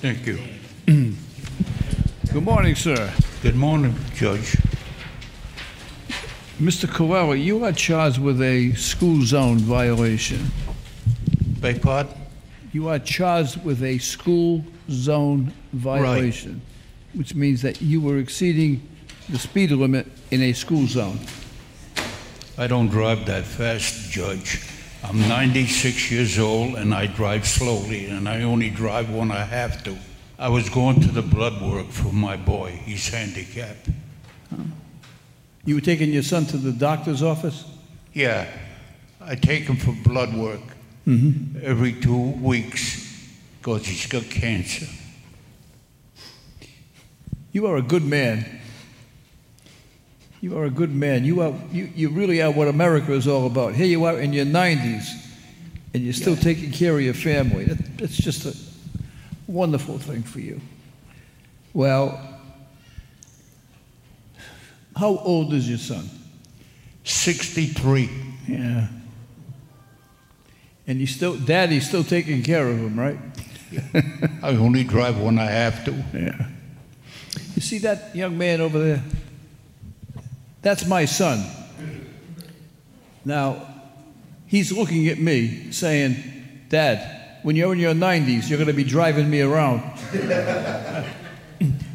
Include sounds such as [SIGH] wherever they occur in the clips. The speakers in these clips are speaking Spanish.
Thank you. [CLEARS THROAT] Good morning, sir. Good morning, Judge. Mr. Coelho, you are charged with a school zone violation. Beg pardon? You are charged with a school zone violation, which means that you were exceeding the speed limit in a school zone. I don't drive that fast, Judge. I'm 96 years old and I drive slowly, and I only drive when I have to. I was going to the blood work for my boy. He's handicapped. Oh. You were taking your son to the doctor's office? Yeah, I take him for blood work mm-hmm. every two weeks because he's got cancer. You are a good man. You are a good man. You, are, you, you really are what America is all about. Here you are in your 90s, and you're still taking care of your family. That, that's just a wonderful thing for you. Well, how old is your son? 63. Yeah. And you still, daddy's still taking care of him, right? [LAUGHS] I only drive when I have to. Yeah. You see that young man over there? That's my son. Now, he's looking at me saying, Dad, when you're in your 90s, you're going to be driving me around. [LAUGHS]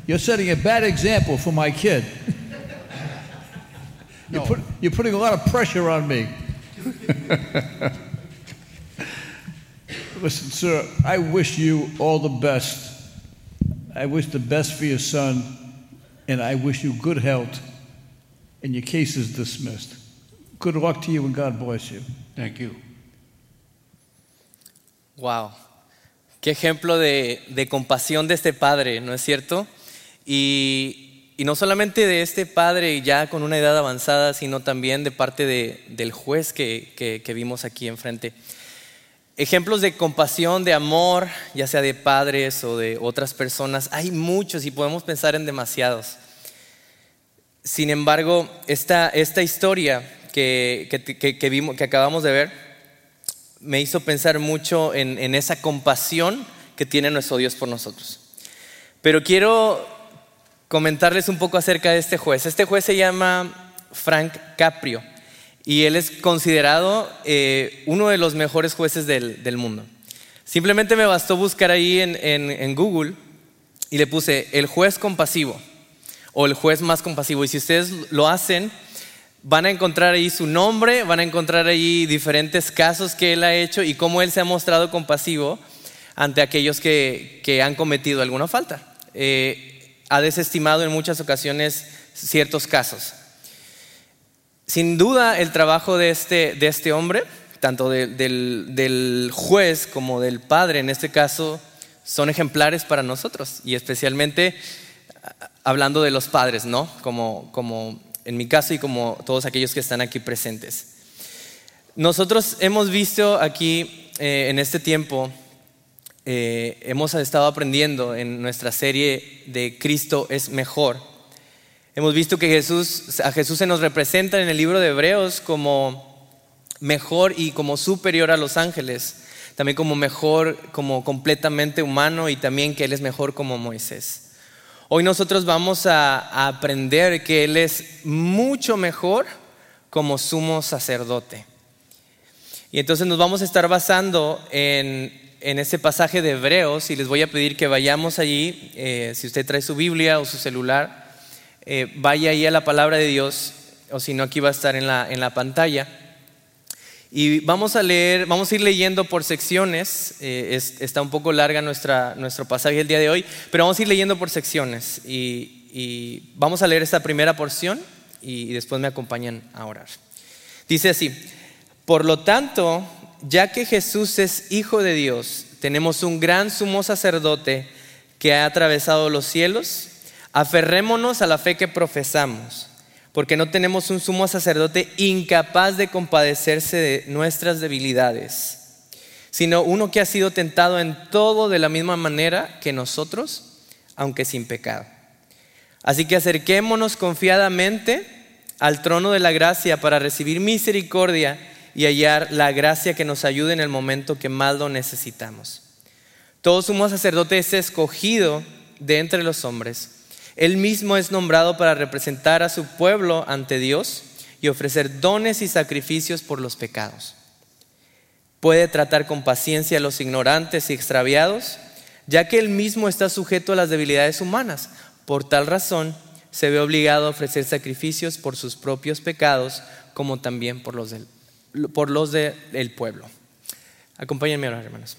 you're setting a bad example for my kid. [LAUGHS] You're, put, you're putting a lot of pressure on me. [LAUGHS] Listen, sir, I wish you all the best. I wish the best for your son, and I wish you good health. And your case is dismissed. Good luck to you, and God bless you. Thank you. Wow. Qué ejemplo de, de compasión de este padre, ¿no es cierto? Y, y no solamente de este padre ya con una edad avanzada, sino también de parte de- del juez que, que- que vimos aquí enfrente. Ejemplos de compasión, de amor, ya sea de padres o de otras personas, hay muchos y podemos pensar en demasiados. Sin embargo, esta, esta historia que, que- vimos, que acabamos de ver me hizo pensar mucho en, en esa compasión que tiene nuestro Dios por nosotros. Pero quiero comentarles un poco acerca de este juez. Este juez se llama Frank Caprio y él es considerado eh, uno de los mejores jueces del, del mundo. Simplemente me bastó buscar ahí en- en Google y le puse el juez compasivo o el juez más compasivo. Y si ustedes lo hacen, van a encontrar ahí su nombre, van a encontrar ahí diferentes casos que él ha hecho y cómo él se ha mostrado compasivo ante aquellos que, que han cometido alguna falta. Eh, ha desestimado en muchas ocasiones ciertos casos. Sin duda, el trabajo de este, de este hombre, tanto de- del, del juez como del padre en este caso, son ejemplares para nosotros y especialmente hablando de los padres, ¿no? Como, como en mi caso y como todos aquellos que están aquí presentes. Nosotros hemos visto aquí eh, en este tiempo, eh, hemos estado aprendiendo en nuestra serie de Cristo es mejor. Hemos visto que Jesús, a Jesús se nos representa en el libro de Hebreos como mejor y como superior a los ángeles, también como mejor, como completamente humano y también que Él es mejor como Moisés. Hoy nosotros vamos a, aprender que Él es mucho mejor como sumo sacerdote. Y entonces nos vamos a estar basando en, en ese pasaje de Hebreos y les voy a pedir que vayamos allí, eh, si usted trae su Biblia o su celular, eh, vaya ahí a la palabra de Dios, o si no aquí va a estar en la, en la pantalla. Y vamos a leer, vamos a ir leyendo por secciones, eh, es- está un poco larga nuestra, nuestro pasaje el día de hoy, pero vamos a ir leyendo por secciones y, y vamos a leer esta primera porción y, y después me acompañan a orar. Dice así, por lo tanto, ya que Jesús es Hijo de Dios, tenemos un gran sumo sacerdote que ha atravesado los cielos, aferrémonos a la fe que profesamos, porque no tenemos un sumo sacerdote incapaz de compadecerse de nuestras debilidades, sino uno que ha sido tentado en todo de la misma manera que nosotros, aunque sin pecado. Así que acerquémonos confiadamente al trono de la gracia para recibir misericordia y hallar la gracia que nos ayude en el momento que más lo necesitamos. Todo sumo sacerdote es escogido de entre los hombres. Él mismo es nombrado para representar a su pueblo ante Dios y ofrecer dones y sacrificios por los pecados. Puede tratar con paciencia a los ignorantes y extraviados, ya que él mismo está sujeto a las debilidades humanas. Por tal razón, se ve obligado a ofrecer sacrificios por sus propios pecados, como también por los del, por los del pueblo. Acompáñenme ahora, hermanos.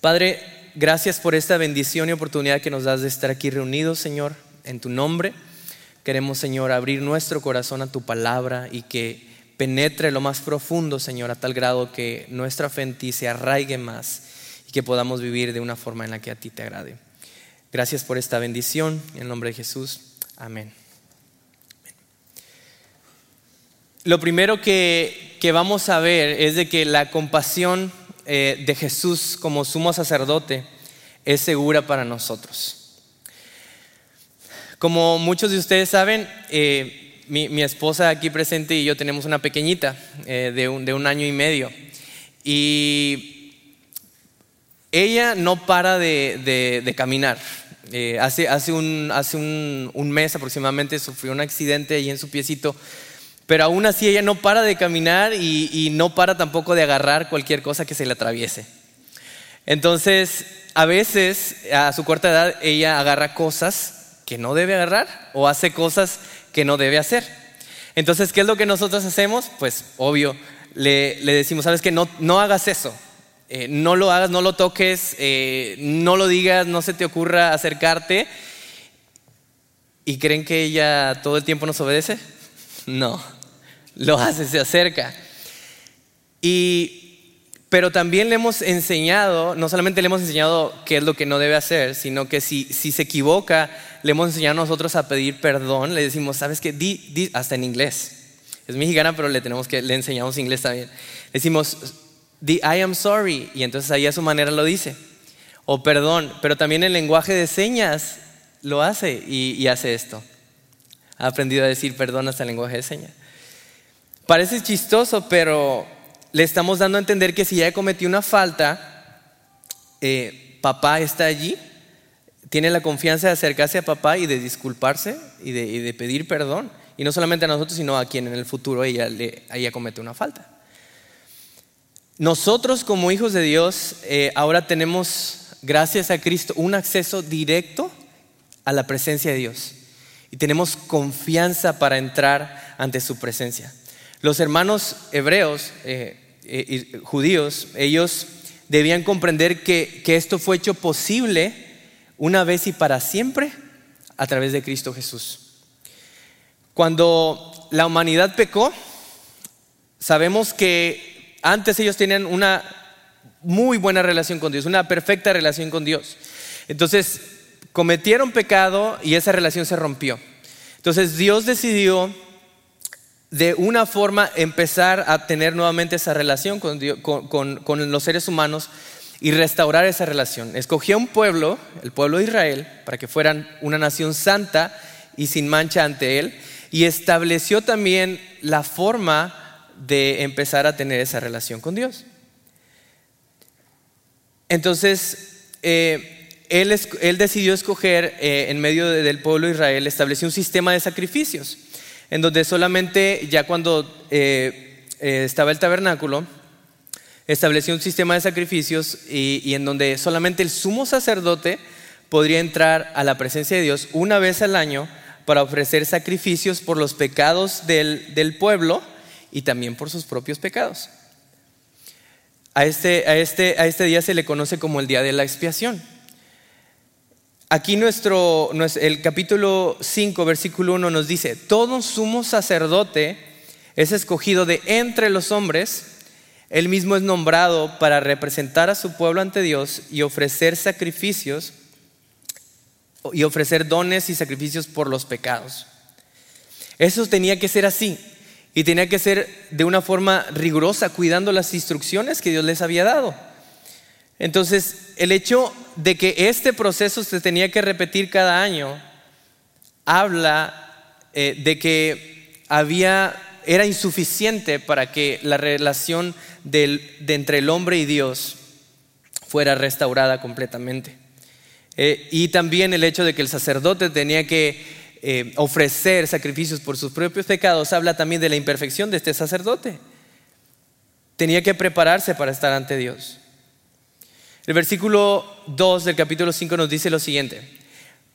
Padre, gracias por esta bendición y oportunidad que nos das de estar aquí reunidos, Señor, en tu nombre. Queremos, Señor, abrir nuestro corazón a tu palabra y que penetre lo más profundo, Señor, a tal grado que nuestra fe en ti se arraigue más y que podamos vivir de una forma en la que a ti te agrade. Gracias por esta bendición. En el nombre de Jesús. Amén. Lo primero que, vamos a ver es de que la compasión eh, de Jesús como sumo sacerdote es segura para nosotros. Como muchos de ustedes saben, eh, mi, esposa aquí presente y yo tenemos una pequeñita eh, de, un, año y medio. Y ella no para de, caminar. Eh, hace, hace, un, hace un, mes aproximadamente sufrió un accidente ahí en su piecito, pero aún así ella no para de caminar y, no para tampoco de agarrar cualquier cosa que se le atraviese. Entonces, a veces a su corta edad ella agarra cosas que no debe agarrar o hace cosas que no debe hacer. Entonces, ¿qué es lo que nosotros hacemos? Pues obvio, le, decimos, sabes que no, no hagas eso, eh, no lo hagas, no lo toques, eh, no lo digas, no se te ocurra acercarte. ¿Y creen que ella todo el tiempo nos obedece? [LAUGHS] No, lo hace, se acerca. Y pero también le hemos enseñado, no solamente le hemos enseñado qué es lo que no debe hacer, sino que si, si se equivoca, le hemos enseñado a nosotros a pedir perdón. Le decimos, ¿sabes qué? Di, hasta en inglés. Es mexicana, pero le, tenemos que, le enseñamos inglés también. Decimos, di, I am sorry. Y entonces ahí a su manera lo dice. O perdón, pero también el lenguaje de señas lo hace y, y hace esto. Ha aprendido a decir perdón hasta el lenguaje de señas. Parece chistoso, pero le estamos dando a entender que si ella cometió una falta, eh, papá está allí, tiene la confianza de acercarse a papá y de disculparse y de, pedir perdón. Y no solamente a nosotros, sino a quien en el futuro ella, le, ella comete una falta. Nosotros como hijos de Dios eh, ahora tenemos, gracias a Cristo, un acceso directo a la presencia de Dios. Y tenemos confianza para entrar ante su presencia. Los hermanos hebreos, eh, eh, judíos, ellos debían comprender que, esto fue hecho posible una vez y para siempre a través de Cristo Jesús. Cuando la humanidad pecó, sabemos que antes ellos tenían una muy buena relación con Dios, una perfecta relación con Dios. Entonces, cometieron pecado y esa relación se rompió. Entonces, Dios decidió de una forma empezar a tener nuevamente esa relación con, los seres humanos y restaurar esa relación. Escogió un pueblo, el pueblo de Israel, para que fueran una nación santa y sin mancha ante él, y estableció también la forma de empezar a tener esa relación con Dios. Entonces, eh, él, decidió escoger eh, en medio del pueblo de Israel, estableció un sistema de sacrificios en donde solamente ya cuando eh, eh, estaba el tabernáculo, estableció un sistema de sacrificios y, en donde solamente el sumo sacerdote podría entrar a la presencia de Dios una vez al año para ofrecer sacrificios por los pecados del, del pueblo y también por sus propios pecados. A este, a, este, a este día se le conoce como el día de la expiación. Aquí nuestro, el capítulo 5, versículo 1 nos dice, todo sumo sacerdote es escogido de entre los hombres, él mismo es nombrado para representar a su pueblo ante Dios y ofrecer sacrificios y ofrecer dones y sacrificios por los pecados. Eso tenía que ser así y tenía que ser de una forma rigurosa, cuidando las instrucciones que Dios les había dado. Entonces, el hecho de que este proceso se tenía que repetir cada año habla eh, de que había, era insuficiente para que la relación de entre el hombre y Dios fuera restaurada completamente. Eh, y también el hecho de que el sacerdote tenía que eh, ofrecer sacrificios por sus propios pecados habla también de la imperfección de este sacerdote. Tenía que prepararse para estar ante Dios. El versículo 2 del capítulo 5 nos dice lo siguiente.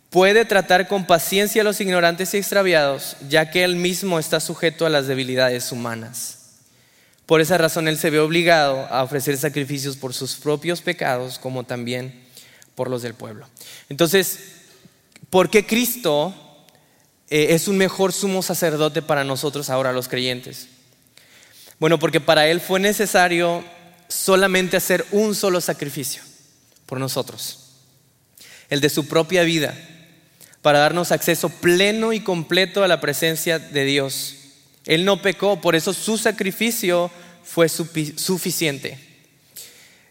Puede tratar con paciencia a los ignorantes y extraviados, ya que él mismo está sujeto a las debilidades humanas. Por esa razón él se ve obligado a ofrecer sacrificios por sus propios pecados, como también por los del pueblo. Entonces, ¿por qué Cristo eh, es un mejor sumo sacerdote para nosotros ahora los creyentes? Bueno, porque para Él fue necesario solamente hacer un solo sacrificio por nosotros, el de su propia vida, para darnos acceso pleno y completo a la presencia de Dios. Él no pecó, por eso su sacrificio fue suficiente.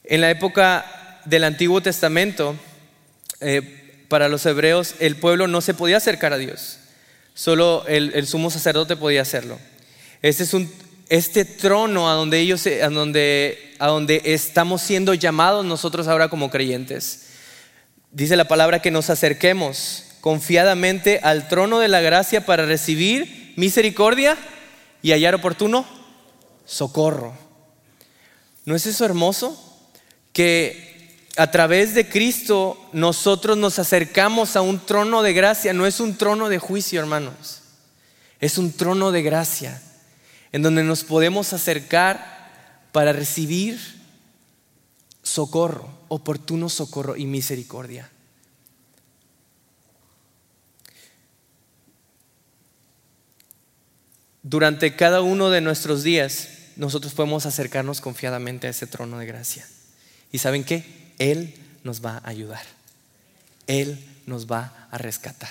En la época del Antiguo Testamento, eh, para los hebreos, el pueblo no se podía acercar a Dios. Solo el, sumo sacerdote podía hacerlo. Este es un, este trono a donde ellos, a donde, a donde estamos siendo llamados nosotros ahora como creyentes. Dice la palabra que nos acerquemos confiadamente al trono de la gracia para recibir misericordia y hallar oportuno socorro. ¿No es eso hermoso? Que a través de Cristo nosotros nos acercamos a un trono de gracia, no es un trono de juicio, hermanos. Es un trono de gracia en donde nos podemos acercar para recibir socorro, oportuno socorro y misericordia. Durante cada uno de nuestros días, nosotros podemos acercarnos confiadamente a ese trono de gracia. ¿Y saben qué? Él nos va a ayudar. Él nos va a rescatar.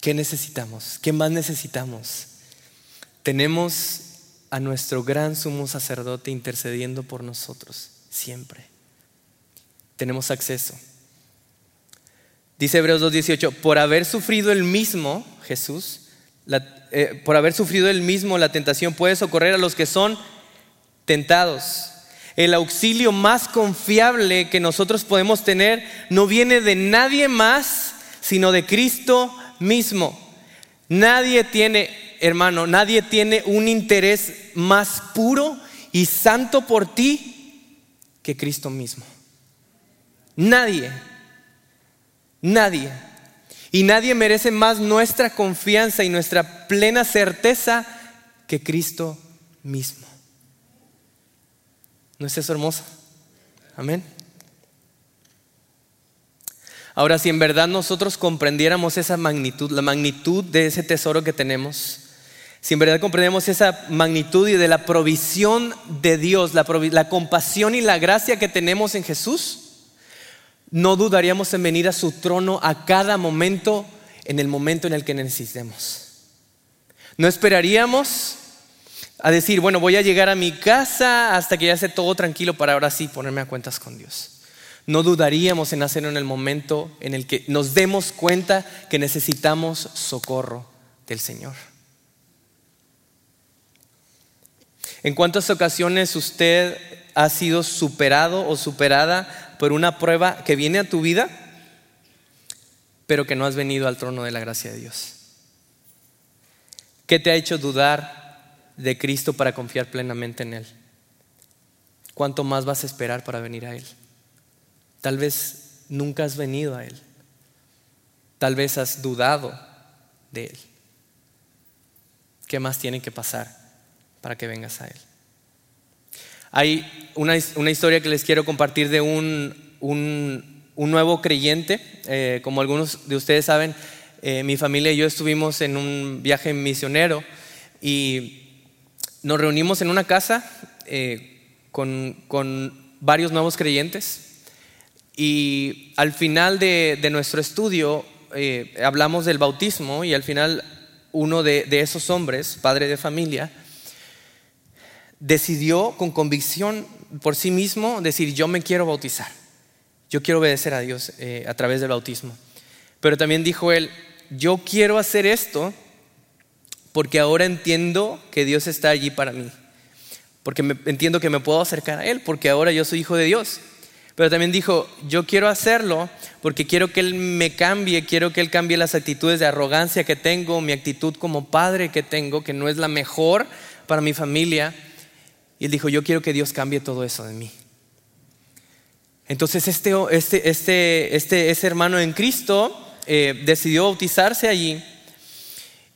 ¿Qué necesitamos? ¿Qué más necesitamos? Tenemos a nuestro gran sumo sacerdote intercediendo por nosotros siempre. Tenemos acceso. Dice Hebreos 2.18, por haber sufrido el mismo Jesús, eh, por haber sufrido el mismo la tentación, puede socorrer a los que son tentados. El auxilio más confiable que nosotros podemos tener no viene de nadie más, sino de Cristo mismo. Nadie tiene, hermano, nadie tiene un interés más puro y santo por ti que Cristo mismo. Nadie. Nadie. Y nadie merece más nuestra confianza y nuestra plena certeza que Cristo mismo. ¿No es eso hermoso? Amén. Ahora, si en verdad nosotros comprendiéramos esa magnitud, la magnitud de ese tesoro que tenemos, si en verdad comprendemos esa magnitud y de la provisión de Dios, la, compasión y la gracia que tenemos en Jesús, no dudaríamos en venir a su trono a cada momento, en el momento en el que necesitemos. No esperaríamos a decir, bueno, voy a llegar a mi casa hasta que ya esté todo tranquilo para ahora sí ponerme a cuentas con Dios. No dudaríamos en hacerlo en el momento en el que nos demos cuenta que necesitamos socorro del Señor. ¿En cuántas ocasiones usted ha sido superado o superada por una prueba que viene a tu vida, pero que no has venido al trono de la gracia de Dios? ¿Qué te ha hecho dudar de Cristo para confiar plenamente en Él? ¿Cuánto más vas a esperar para venir a Él? Tal vez nunca has venido a Él. Tal vez has dudado de Él. ¿Qué más tiene que pasar para que vengas a Él? Hay una, historia que les quiero compartir de un, nuevo creyente. Eh, como algunos de ustedes saben, eh, mi familia y yo estuvimos en un viaje misionero y nos reunimos en una casa eh, con, varios nuevos creyentes. Y al final de, nuestro estudio hablamos del bautismo y al final uno de esos hombres, padre de familia, decidió con convicción por sí mismo decir, yo me quiero bautizar, yo quiero obedecer a Dios eh, a través del bautismo. Pero también dijo él, yo quiero hacer esto porque ahora entiendo que Dios está allí para mí, porque entiendo que me puedo acercar a Él, porque ahora yo soy hijo de Dios. Pero también dijo, yo quiero hacerlo porque quiero que Él me cambie, quiero que Él cambie las actitudes de arrogancia que tengo, mi actitud como padre que tengo, que no es la mejor para mi familia. Y Él dijo, yo quiero que Dios cambie todo eso de mí. Entonces este, este, este, este, ese hermano en Cristo eh, decidió bautizarse allí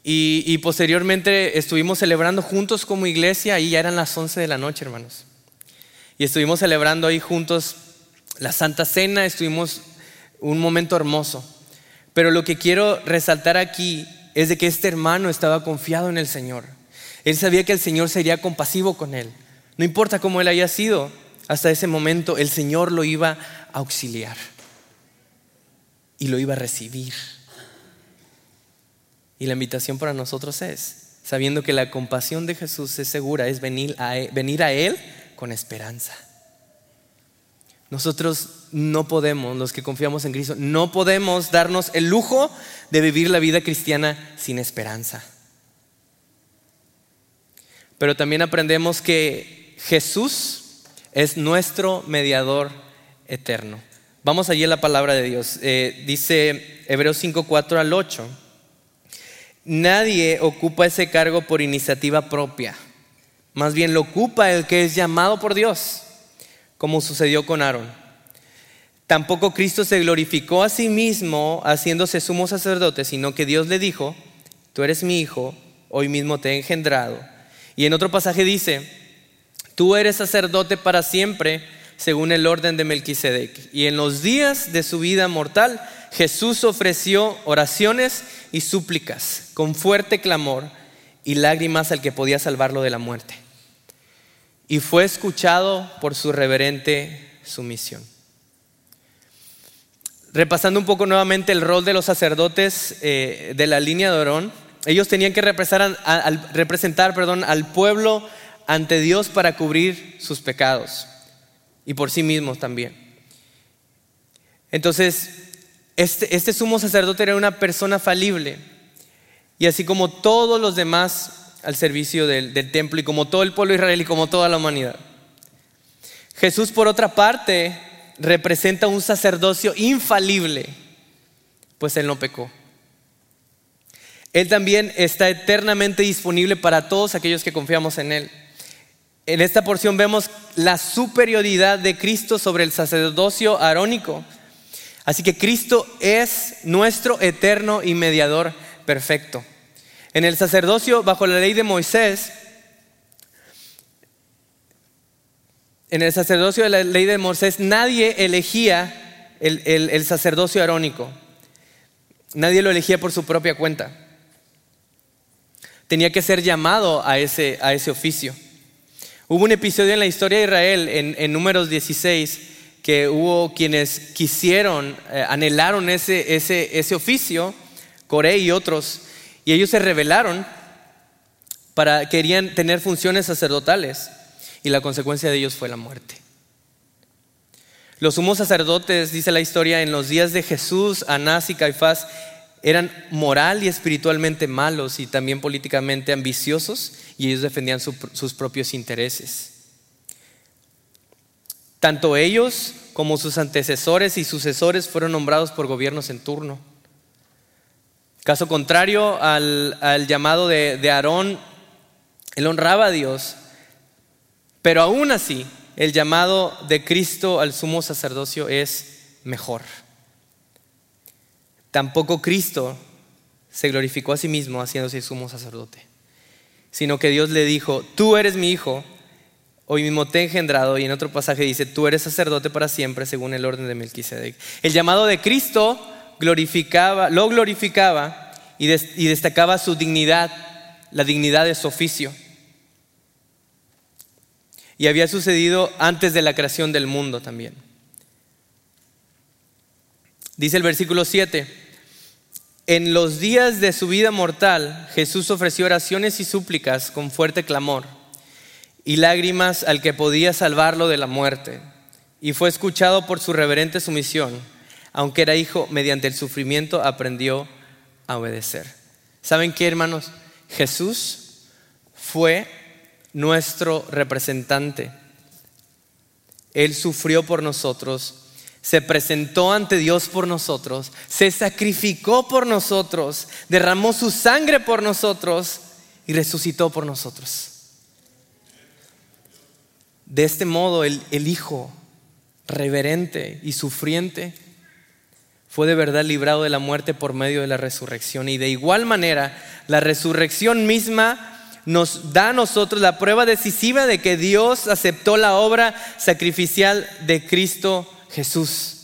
y, y posteriormente estuvimos celebrando juntos como iglesia, ahí ya eran las 11 de la noche, hermanos. Y estuvimos celebrando ahí juntos la Santa Cena, estuvimos un momento hermoso. Pero lo que quiero resaltar aquí es de que este hermano estaba confiado en el Señor. Él sabía que el Señor sería compasivo con él. No importa cómo él haya sido, hasta ese momento el Señor lo iba a auxiliar y lo iba a recibir. Y la invitación para nosotros es, sabiendo que la compasión de Jesús es segura, es venir a Él, venir a él con esperanza. Nosotros no podemos, los que confiamos en Cristo, no podemos darnos el lujo de vivir la vida cristiana sin esperanza. Pero también aprendemos que Jesús es nuestro mediador eterno. Vamos allí a la palabra de Dios. Eh, dice Hebreos 5, 4 al 8. Nadie ocupa ese cargo por iniciativa propia. Más bien lo ocupa el que es llamado por Dios, como sucedió con Aarón. Tampoco Cristo se glorificó a sí mismo haciéndose sumo sacerdote, sino que Dios le dijo, tú eres mi hijo, hoy mismo te he engendrado. Y en otro pasaje dice, tú eres sacerdote para siempre, según el orden de Melquisedec. Y en los días de su vida mortal, Jesús ofreció oraciones y súplicas con fuerte clamor y lágrimas al que podía salvarlo de la muerte. Y fue escuchado por su reverente sumisión. Repasando un poco nuevamente el rol de los sacerdotes eh, de la línea de Orón, ellos tenían que representar, representar perdón, al pueblo ante Dios para cubrir sus pecados y por sí mismos también. Entonces, este, este, sumo sacerdote era una persona falible y así como todos los demás al servicio del, del templo y como todo el pueblo de Israel y como toda la humanidad. Jesús, por otra parte, representa un sacerdocio infalible, pues él no pecó. Él también está eternamente disponible para todos aquellos que confiamos en Él. En esta porción vemos la superioridad de Cristo sobre el sacerdocio arónico. Así que Cristo es nuestro eterno y mediador perfecto. En el sacerdocio bajo la ley de Moisés, en el sacerdocio de la ley de Moisés, nadie elegía el, el, el sacerdocio arónico. Nadie lo elegía por su propia cuenta. Tenía que ser llamado a ese, a ese oficio. Hubo un episodio en la historia de Israel, en, números 16, que hubo quienes quisieron, eh, anhelaron ese, ese, ese oficio, Coré y otros, y ellos se rebelaron para, querían tener funciones sacerdotales, y la consecuencia de ellos fue la muerte. Los sumos sacerdotes, dice la historia, en los días de Jesús, Anás y Caifás, eran moral y espiritualmente malos y también políticamente ambiciosos y ellos defendían su, sus propios intereses. Tanto ellos como sus antecesores y sucesores fueron nombrados por gobiernos en turno. Caso contrario al, al llamado de, de Aarón, él honraba a Dios, pero aún así el llamado de Cristo al sumo sacerdocio es mejor. Tampoco Cristo se glorificó a sí mismo haciéndose sumo sacerdote, sino que Dios le dijo, tú eres mi hijo, hoy mismo te he engendrado, y en otro pasaje dice, tú eres sacerdote para siempre según el orden de Melquisedec. El llamado de Cristo glorificaba, lo glorificaba y, y destacaba su dignidad, la dignidad de su oficio. Y había sucedido antes de la creación del mundo también. Dice el versículo 7, en los días de su vida mortal, Jesús ofreció oraciones y súplicas con fuerte clamor y lágrimas al que podía salvarlo de la muerte. Y fue escuchado por su reverente sumisión. Aunque era hijo, mediante el sufrimiento aprendió a obedecer. ¿Saben qué, hermanos? Jesús fue nuestro representante. Él sufrió por nosotros, se presentó ante Dios por nosotros, se sacrificó por nosotros, derramó su sangre por nosotros y resucitó por nosotros. De este modo el, Hijo reverente y sufriente fue de verdad librado de la muerte por medio de la resurrección. Y de igual manera, la resurrección misma nos da a nosotros la prueba decisiva de que Dios aceptó la obra sacrificial de Cristo Jesús.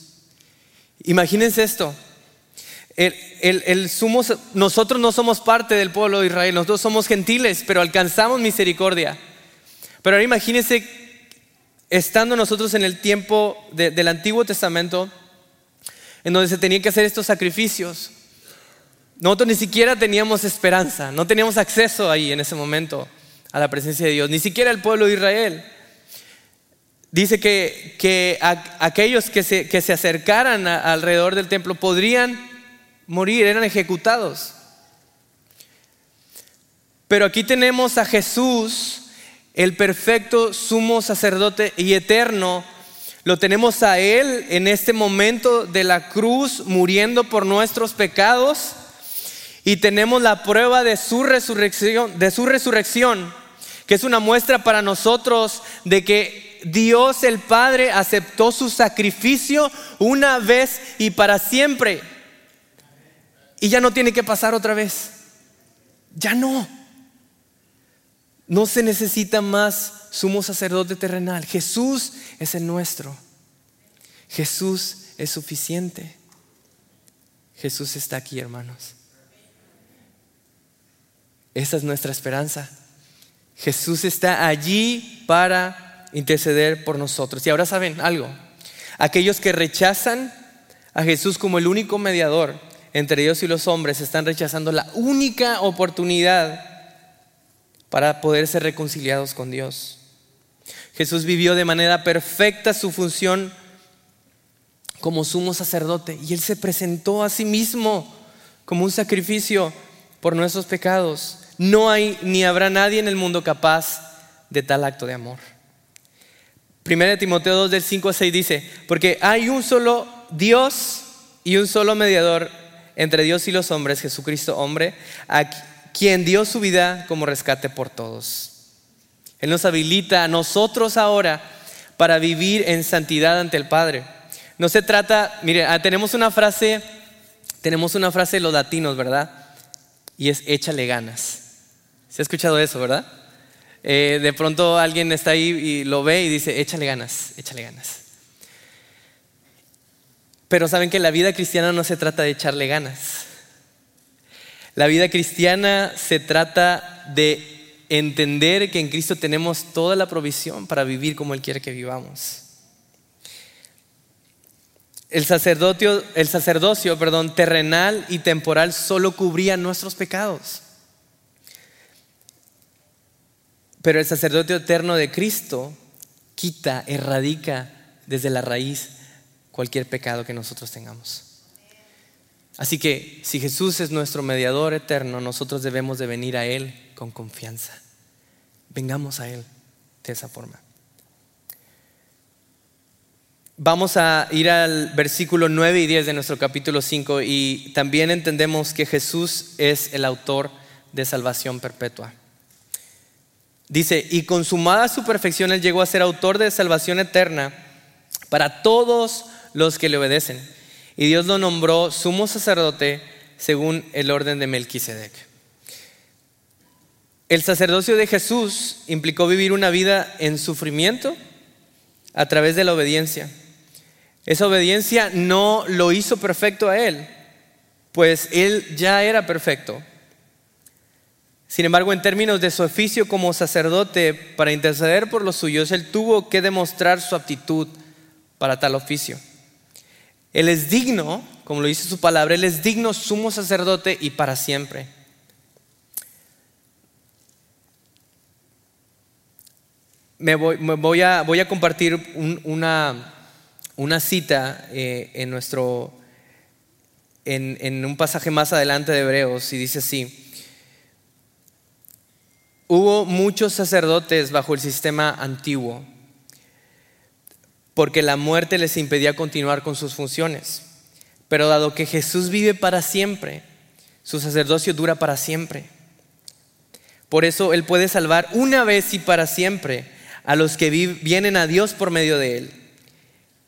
Imagínense esto. Nosotros no somos parte del pueblo de Israel, nosotros somos gentiles, pero alcanzamos misericordia. Pero ahora imagínense, estando nosotros en el tiempo del Antiguo Testamento, en donde se tenían que hacer estos sacrificios, nosotros ni siquiera teníamos esperanza, no teníamos acceso ahí en ese momento a la presencia de Dios, ni siquiera el pueblo de Israel. Dice que, aquellos que se, acercaran alrededor del templo podrían morir, eran ejecutados. Pero aquí tenemos a Jesús, el perfecto sumo sacerdote y eterno. Lo tenemos a Él en este momento de la cruz, muriendo por nuestros pecados y tenemos la prueba de su resurrección, de su resurrección, que es una muestra para nosotros de que Dios el Padre aceptó su sacrificio una vez y para siempre. Y ya no tiene que pasar otra vez. Ya no. No se necesita más sumo sacerdote terrenal. Jesús es el nuestro. Jesús es suficiente. Jesús está aquí, hermanos. Esa es nuestra esperanza. Jesús está allí para interceder por nosotros. Y ahora saben algo, aquellos que rechazan a Jesús como el único mediador entre Dios y los hombres están rechazando la única oportunidad para poder ser reconciliados con Dios. Jesús vivió de manera perfecta su función como sumo sacerdote y él se presentó a sí mismo como un sacrificio por nuestros pecados. No hay ni habrá nadie en el mundo capaz de tal acto de amor. Primera de Timoteo 2 del 5 a 6 dice, porque hay un solo Dios y un solo mediador entre Dios y los hombres, Jesucristo hombre, a quien dio su vida como rescate por todos. Él nos habilita a nosotros ahora para vivir en santidad ante el Padre. No se trata, mire, ah, tenemos una frase, tenemos una frase de los latinos, ¿verdad? Y es échale ganas. ¿Se ha escuchado eso, verdad? Eh, de pronto alguien está ahí y lo ve y dice, échale ganas, échale ganas. Pero saben que la vida cristiana no se trata de echarle ganas. La vida cristiana se trata de entender que en Cristo tenemos toda la provisión para vivir como Él quiere que vivamos. El sacerdocio, el sacerdocio perdón, terrenal y temporal solo cubría nuestros pecados. Pero el sacerdocio eterno de Cristo quita, erradica desde la raíz cualquier pecado que nosotros tengamos. Así que si Jesús es nuestro mediador eterno, nosotros debemos de venir a Él con confianza. Vengamos a Él de esa forma. Vamos a ir al versículo 9 y 10 de nuestro capítulo 5 y también entendemos que Jesús es el autor de salvación perpetua. Dice, y consumada su perfección, Él llegó a ser autor de salvación eterna para todos los que le obedecen. Y Dios lo nombró sumo sacerdote según el orden de Melquisedec. El sacerdocio de Jesús implicó vivir una vida en sufrimiento a través de la obediencia. Esa obediencia no lo hizo perfecto a Él, pues Él ya era perfecto. Sin embargo, en términos de su oficio como sacerdote para interceder por los suyos, él tuvo que demostrar su aptitud para tal oficio. Él es digno, como lo dice su palabra, él es digno sumo sacerdote y para siempre. Me voy, a, compartir una, cita eh, en, nuestro, en un pasaje más adelante de Hebreos y dice así. Hubo muchos sacerdotes bajo el sistema antiguo porque la muerte les impedía continuar con sus funciones. Pero dado que Jesús vive para siempre, su sacerdocio dura para siempre. Por eso Él puede salvar una vez y para siempre a los que vienen a Dios por medio de Él,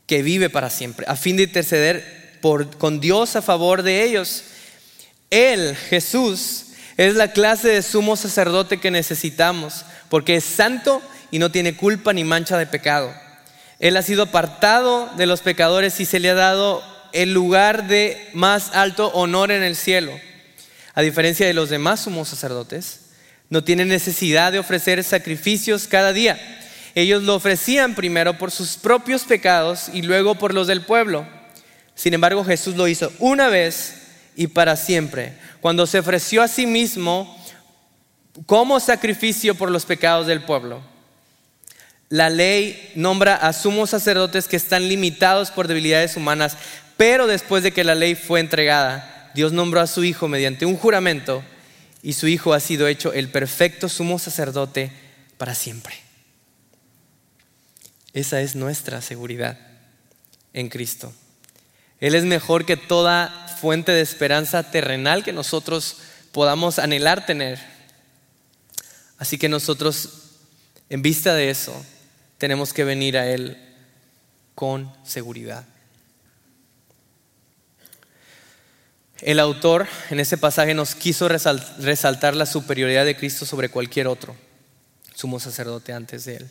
que vive para siempre, a fin de interceder con Dios a favor de ellos. Él, Jesús, es la clase de sumo sacerdote que necesitamos, porque es santo y no tiene culpa ni mancha de pecado. Él ha sido apartado de los pecadores y se le ha dado el lugar de más alto honor en el cielo. A diferencia de los demás sumos sacerdotes, no tiene necesidad de ofrecer sacrificios cada día. Ellos lo ofrecían primero por sus propios pecados y luego por los del pueblo. Sin embargo, Jesús lo hizo una vez y para siempre, cuando se ofreció a sí mismo como sacrificio por los pecados del pueblo. La ley nombra a sumos sacerdotes que están limitados por debilidades humanas, pero después de que la ley fue entregada, Dios nombró a su Hijo mediante un juramento y su Hijo ha sido hecho el perfecto sumo sacerdote para siempre. Esa es nuestra seguridad en Cristo. Él es mejor que toda fuente de esperanza terrenal que nosotros podamos anhelar tener. Así que nosotros, en vista de eso, tenemos que venir a Él con seguridad. El autor en ese pasaje nos quiso resaltar la superioridad de Cristo sobre cualquier otro sumo sacerdote antes de Él.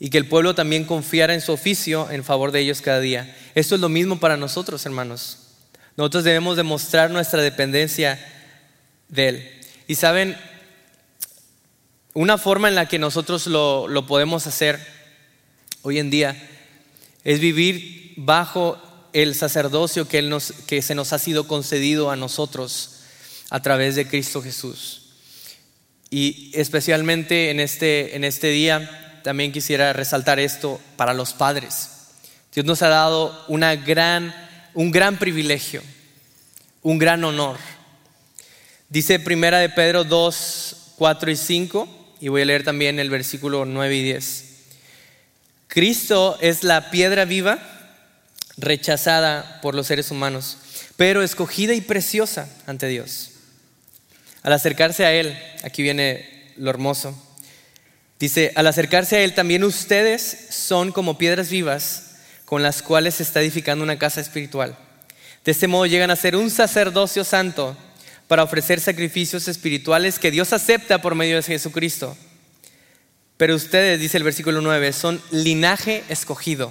Y que el pueblo también confiara en su oficio en favor de ellos cada día. Esto es lo mismo para nosotros, hermanos. Nosotros debemos demostrar nuestra dependencia de Él. Y saben, una forma en la que nosotros lo, lo podemos hacer hoy en día es vivir bajo el sacerdocio que, nos, que se nos ha sido concedido a nosotros a través de Cristo Jesús. Y especialmente en este, en este día también quisiera resaltar esto para los padres. Dios nos ha dado una gran, un gran privilegio, un gran honor. Dice primera de Pedro 2, 4 y 5 y voy a leer también el versículo 9 y 10. Cristo es la piedra viva rechazada por los seres humanos, pero escogida y preciosa ante Dios. Al acercarse a Él, aquí viene lo hermoso, dice, al acercarse a Él también ustedes son como piedras vivas con las cuales se está edificando una casa espiritual. De este modo llegan a ser un sacerdocio santo para ofrecer sacrificios espirituales que Dios acepta por medio de Jesucristo. Pero ustedes, dice el versículo 9, son linaje escogido,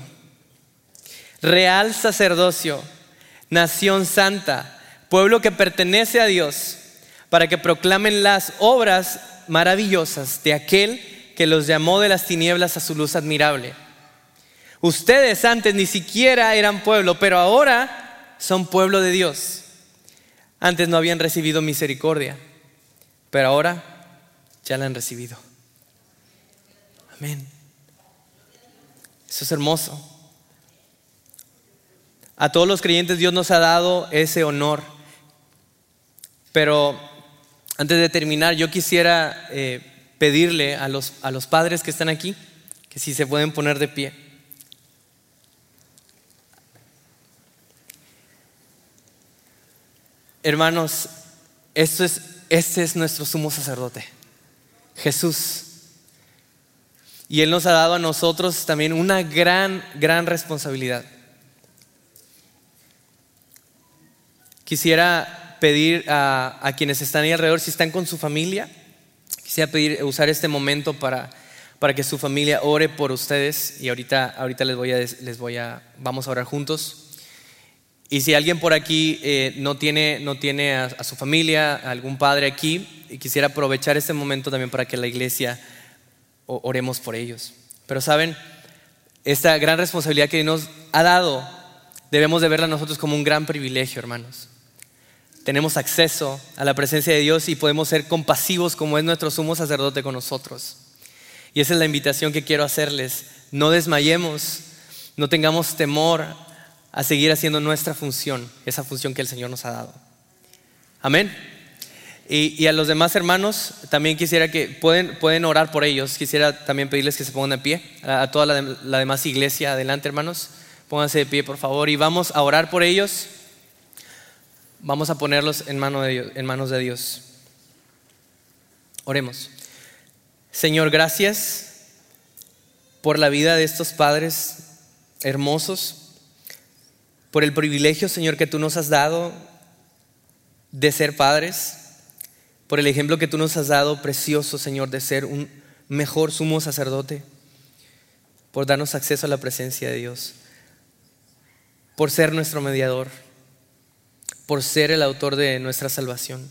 real sacerdocio, nación santa, pueblo que pertenece a Dios, para que proclamen las obras maravillosas de aquel que los llamó de las tinieblas a su luz admirable. Ustedes antes ni siquiera eran pueblo, pero ahora son pueblo de Dios. Antes no habían recibido misericordia, pero ahora ya la han recibido. Amén. Eso es hermoso. A todos los creyentes Dios nos ha dado ese honor. Pero antes de terminar, yo quisiera eh, pedirle a los, a los padres que están aquí que si se pueden poner de pie. Hermanos, esto es, este es nuestro sumo sacerdote, Jesús. Y Él nos ha dado a nosotros también una gran, gran responsabilidad. Quisiera pedir a, quienes están ahí alrededor, si están con su familia, quisiera pedir, usar este momento para, para que su familia ore por ustedes. Y ahorita, ahorita les voy a, les voy a, vamos a orar juntos. Y si alguien por aquí eh, no tiene, no tiene a, su familia, algún padre aquí, y quisiera aprovechar este momento también para que la iglesia oremos por ellos. Pero saben, esta gran responsabilidad que nos ha dado, debemos de verla nosotros como un gran privilegio, hermanos. Tenemos acceso a la presencia de Dios y podemos ser compasivos como es nuestro sumo sacerdote con nosotros. Y esa es la invitación que quiero hacerles. No desmayemos, no tengamos temor a seguir haciendo nuestra función, esa función que el Señor nos ha dado. Amén. Y, a los demás hermanos, también quisiera que pueden, pueden orar por ellos. Quisiera también pedirles que se pongan de pie. A, toda la demás iglesia, adelante hermanos. Pónganse de pie, por favor. Y vamos a orar por ellos. Vamos a ponerlos en, mano de Dios, en manos de Dios. Oremos. Señor, gracias por la vida de estos padres hermosos, por el privilegio, Señor, que tú nos has dado de ser padres, por el ejemplo que tú nos has dado, precioso, Señor, de ser un mejor sumo sacerdote, por darnos acceso a la presencia de Dios, por ser nuestro mediador, por ser el autor de nuestra salvación.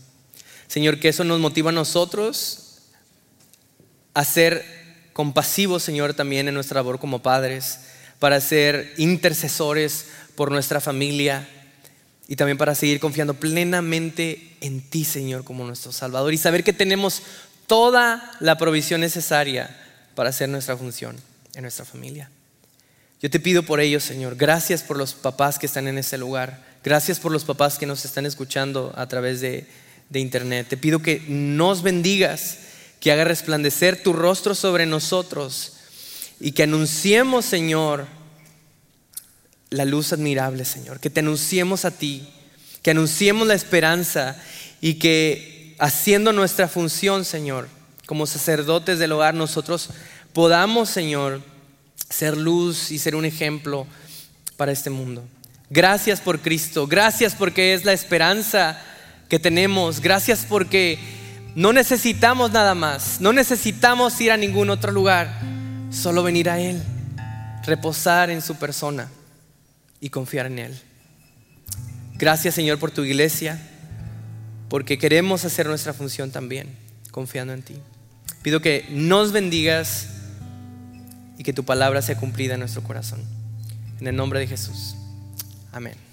Señor, que eso nos motiva a nosotros a ser compasivos, Señor, también en nuestra labor como padres, para ser intercesores por nuestra familia y también para seguir confiando plenamente en ti, Señor, como nuestro Salvador y saber que tenemos toda la provisión necesaria para hacer nuestra función en nuestra familia. Yo te pido por ellos, Señor. Gracias por los papás que están en ese lugar. Gracias por los papás que nos están escuchando a través de, de internet. Te pido que nos bendigas, que haga resplandecer tu rostro sobre nosotros y que anunciemos, Señor, la luz admirable, Señor. Que te anunciemos a ti, que anunciemos la esperanza y que haciendo nuestra función, Señor, como sacerdotes del hogar, nosotros podamos, Señor, ser luz y ser un ejemplo para este mundo. Gracias por Cristo, gracias porque es la esperanza que tenemos, gracias porque no necesitamos nada más, no necesitamos ir a ningún otro lugar, solo venir a Él, reposar en su persona y confiar en Él. Gracias Señor por tu iglesia, porque queremos hacer nuestra función también, confiando en ti. Pido que nos bendigas y que tu palabra sea cumplida en nuestro corazón. En el nombre de Jesús. Amén.